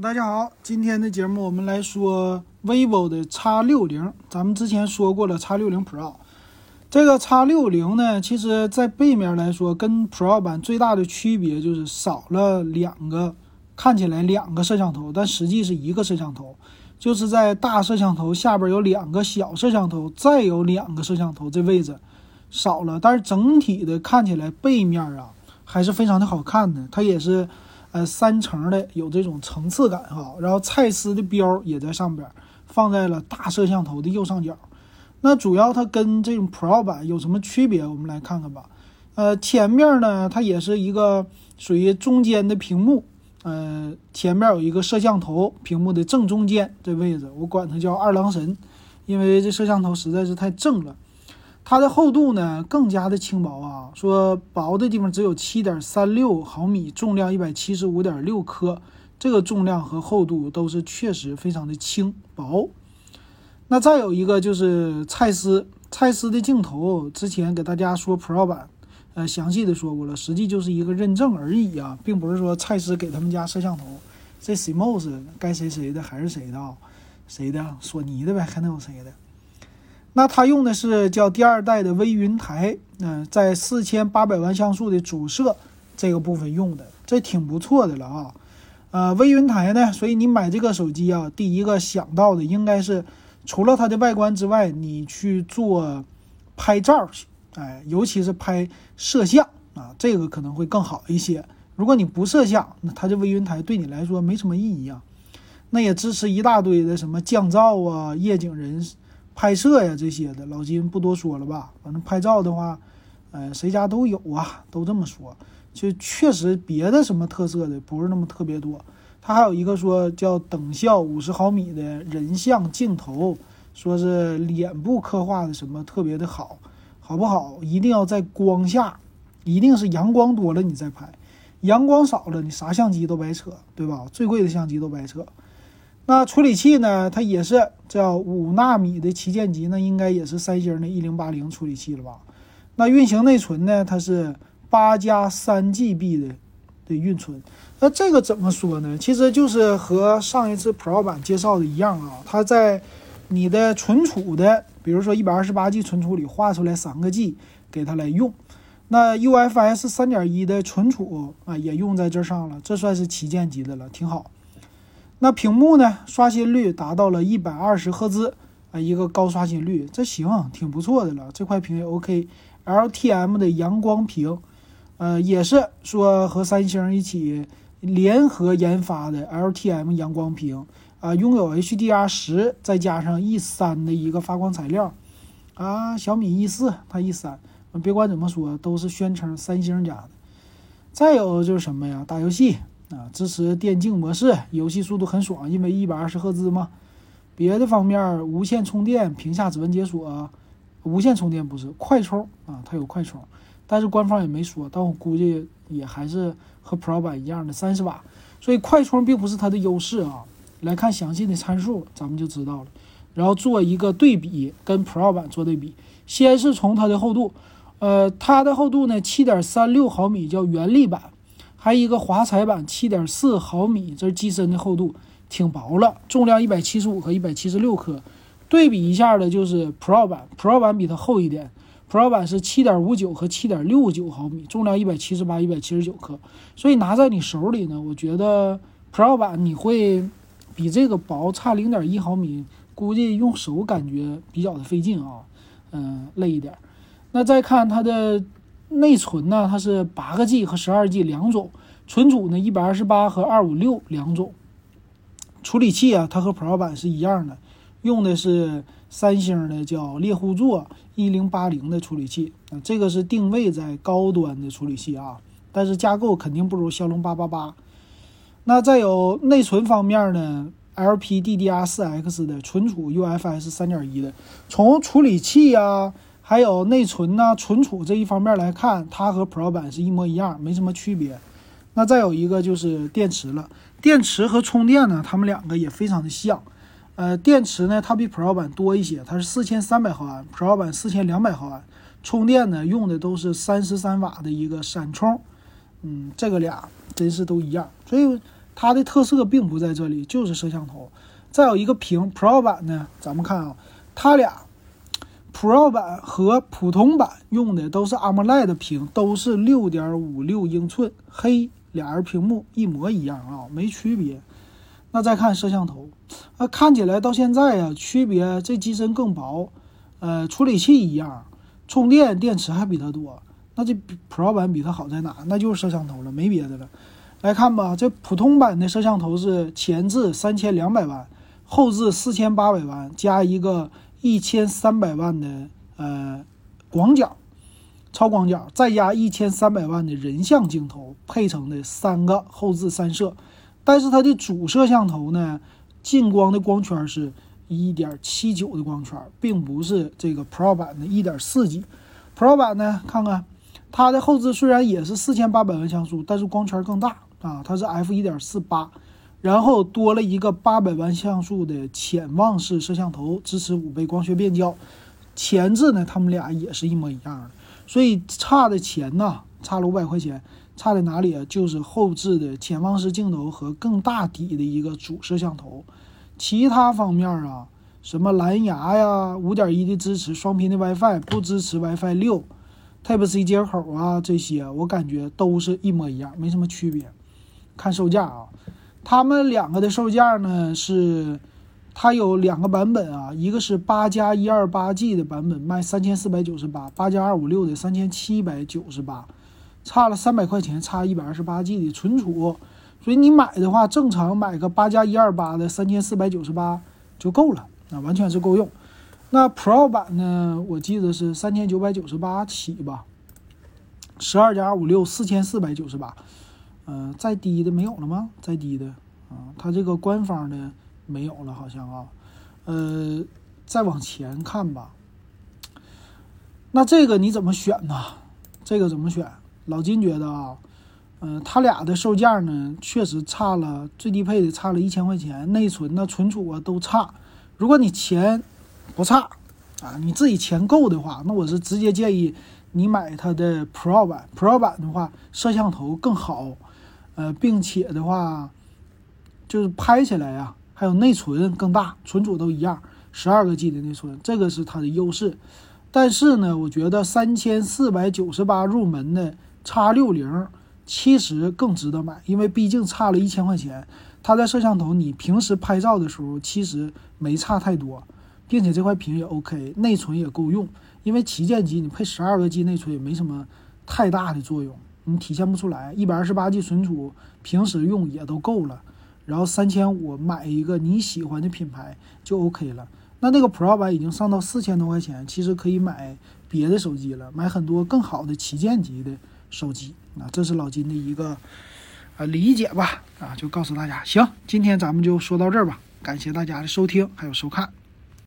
大家好，今天的节目我们来说 vivo 的 X 六零。咱们之前说过了 X 六零 Pro，这个 X 六零呢，其实在背面来说跟 Pro 版最大的区别就是少了两个，看起来两个摄像头，但实际是一个摄像头，就是在大摄像头下边有两个小摄像头，再有两个摄像头这位置少了，但是整体的看起来背面啊还是非常的好看的，它也是。呃，三层的有这种层次感哈，然后蔡司的标也在上边，放在了大摄像头的右上角。那主要它跟这种 Pro 版有什么区别？我们来看看吧。呃，前面呢，它也是一个属于中间的屏幕，呃，前面有一个摄像头，屏幕的正中间这位置，我管它叫二郎神，因为这摄像头实在是太正了。它的厚度呢更加的轻薄啊，说薄的地方只有七点三六毫米，重量一百七十五点六克，这个重量和厚度都是确实非常的轻薄。那再有一个就是蔡司，蔡司的镜头之前给大家说 Pro 版，呃，详细的说过了，实际就是一个认证而已啊，并不是说蔡司给他们家摄像头，这 CMOS 该谁谁的还是谁的啊？谁的？索尼的呗，还能有谁的？那它用的是叫第二代的微云台，嗯，在四千八百万像素的主摄这个部分用的，这挺不错的了啊。呃，微云台呢，所以你买这个手机啊，第一个想到的应该是除了它的外观之外，你去做拍照去，哎，尤其是拍摄像啊，这个可能会更好一些。如果你不摄像，那它这微云台对你来说没什么意义啊。那也支持一大堆的什么降噪啊、夜景人。拍摄呀，这些的老金不多说了吧。反正拍照的话，呃，谁家都有啊，都这么说。就确实别的什么特色的不是那么特别多。它还有一个说叫等效五十毫米的人像镜头，说是脸部刻画的什么特别的好，好不好？一定要在光下，一定是阳光多了你再拍，阳光少了你啥相机都白扯，对吧？最贵的相机都白扯。那处理器呢？它也是叫五纳米的旗舰机，那应该也是三星的一零八零处理器了吧？那运行内存呢？它是八加三 GB 的的运存。那这个怎么说呢？其实就是和上一次 Pro 版介绍的一样啊，它在你的存储的，比如说一百二十八 G 存储里划出来三个 G 给它来用。那 UFS 三点一的存储啊也用在这上了，这算是旗舰级的了，挺好。那屏幕呢？刷新率达到了一百二十赫兹啊，一个高刷新率，这行，挺不错的了。这块屏也 OK，LTM 的阳光屏，呃，也是说和三星一起联合研发的 LTM 阳光屏啊，拥有 HDR 十再加上 E 三的一个发光材料啊。小米 E 四它 E 三，别管怎么说，都是宣称三星家的。再有就是什么呀？打游戏。啊，支持电竞模式，游戏速度很爽，因为一百二十赫兹嘛。别的方面，无线充电，屏下指纹解锁，无线充电不是快充啊，它有快充，但是官方也没说，但我估计也还是和 Pro 版一样的三十瓦，所以快充并不是它的优势啊。来看详细的参数，咱们就知道了。然后做一个对比，跟 Pro 版做对比。先是从它的厚度，呃，它的厚度呢，七点三六毫米，叫原力版。还有一个华彩版，七点四毫米，这是机身的厚度，挺薄了，重量一百七十五和一百七十六克。对比一下的就是 Pro 版，Pro 版比它厚一点，Pro 版是七点五九和七点六九毫米，重量一百七十八、一百七十九克。所以拿在你手里呢，我觉得 Pro 版你会比这个薄差零点一毫米，估计用手感觉比较的费劲啊，嗯，累一点。那再看它的。内存呢，它是八个 G 和十二 G 两种，存储呢一百二十八和二五六两种。处理器啊，它和 Pro 版是一样的，用的是三星的叫猎户座一零八零的处理器啊，这个是定位在高端的处理器啊，但是架构肯定不如骁龙八八八。那再有内存方面呢，LPDDR4X 的存储 UFS 三点一的，从处理器呀。还有内存呢，存储这一方面来看，它和 Pro 版是一模一样，没什么区别。那再有一个就是电池了，电池和充电呢，它们两个也非常的像。呃，电池呢，它比 Pro 版多一些，它是四千三百毫安，Pro 版四千两百毫安。充电呢，用的都是三十三瓦的一个闪充。嗯，这个俩真是都一样，所以它的特色并不在这里，就是摄像头。再有一个屏，Pro 版呢，咱们看啊，它俩 Pro 版和普通版用的都是 AMOLED 屏，都是六点五六英寸，黑，俩人屏幕一模一样啊，没区别。那再看摄像头，啊，看起来到现在呀，区别这机身更薄，呃，处理器一样，充电电池还比它多。那这 Pro 版比它好在哪？那就是摄像头了，没别的了。来看吧，这普通版的摄像头是前置三千两百万，后置四千八百万，加一个一千三百万的呃广角，超广角，再加一千三百万的人像镜头，配成的三个后置三摄。但是它的主摄像头呢，近光的光圈是一点七九的光圈，并不是这个 Pro 版的一点四 G。Pro 版呢，看看它的后置虽然也是四千八百万像素，但是光圈更大。啊，它是 f 一点四八，然后多了一个八百万像素的潜望式摄像头，支持五倍光学变焦。前置呢，它们俩也是一模一样的，所以差的钱呢，差了五百块钱，差在哪里啊？就是后置的潜望式镜头和更大底的一个主摄像头。其他方面啊，什么蓝牙呀，五点一的支持，双频的 WiFi，不支持 WiFi 六，Type C 接口啊，这些我感觉都是一模一样，没什么区别。看售价啊，他们两个的售价呢是，它有两个版本啊，一个是八加一二八 G 的版本卖三千四百九十八，八加二五六的三千七百九十八，差了三百块钱，差一百二十八 G 的存储，所以你买的话，正常买个八加一二八的三千四百九十八就够了，那完全是够用。那 Pro 版呢，我记得是三千九百九十八起吧，十二加二五六四千四百九十八。嗯，再低的没有了吗？再低的啊，它这个官方的没有了，好像啊。呃，再往前看吧。那这个你怎么选呢？这个怎么选？老金觉得啊，嗯，它俩的售价呢，确实差了，最低配的差了一千块钱，内存呢、存储啊都差。如果你钱不差啊，你自己钱够的话，那我是直接建议你买它的 Pro 版。Pro 版的话，摄像头更好。呃，并且的话，就是拍起来呀，还有内存更大，存储都一样，十二个 G 的内存，这个是它的优势。但是呢，我觉得三千四百九十八入门的 X 六零其实更值得买，因为毕竟差了一千块钱。它在摄像头，你平时拍照的时候其实没差太多，并且这块屏也 OK，内存也够用。因为旗舰机你配十二个 G 内存也没什么太大的作用。你体现不出来，一百二十八 G 存储，平时用也都够了。然后三千五买一个你喜欢的品牌就 OK 了。那那个 Pro 版已经上到四千多块钱，其实可以买别的手机了，买很多更好的旗舰级的手机。啊，这是老金的一个呃理解吧，啊，就告诉大家。行，今天咱们就说到这儿吧，感谢大家的收听还有收看。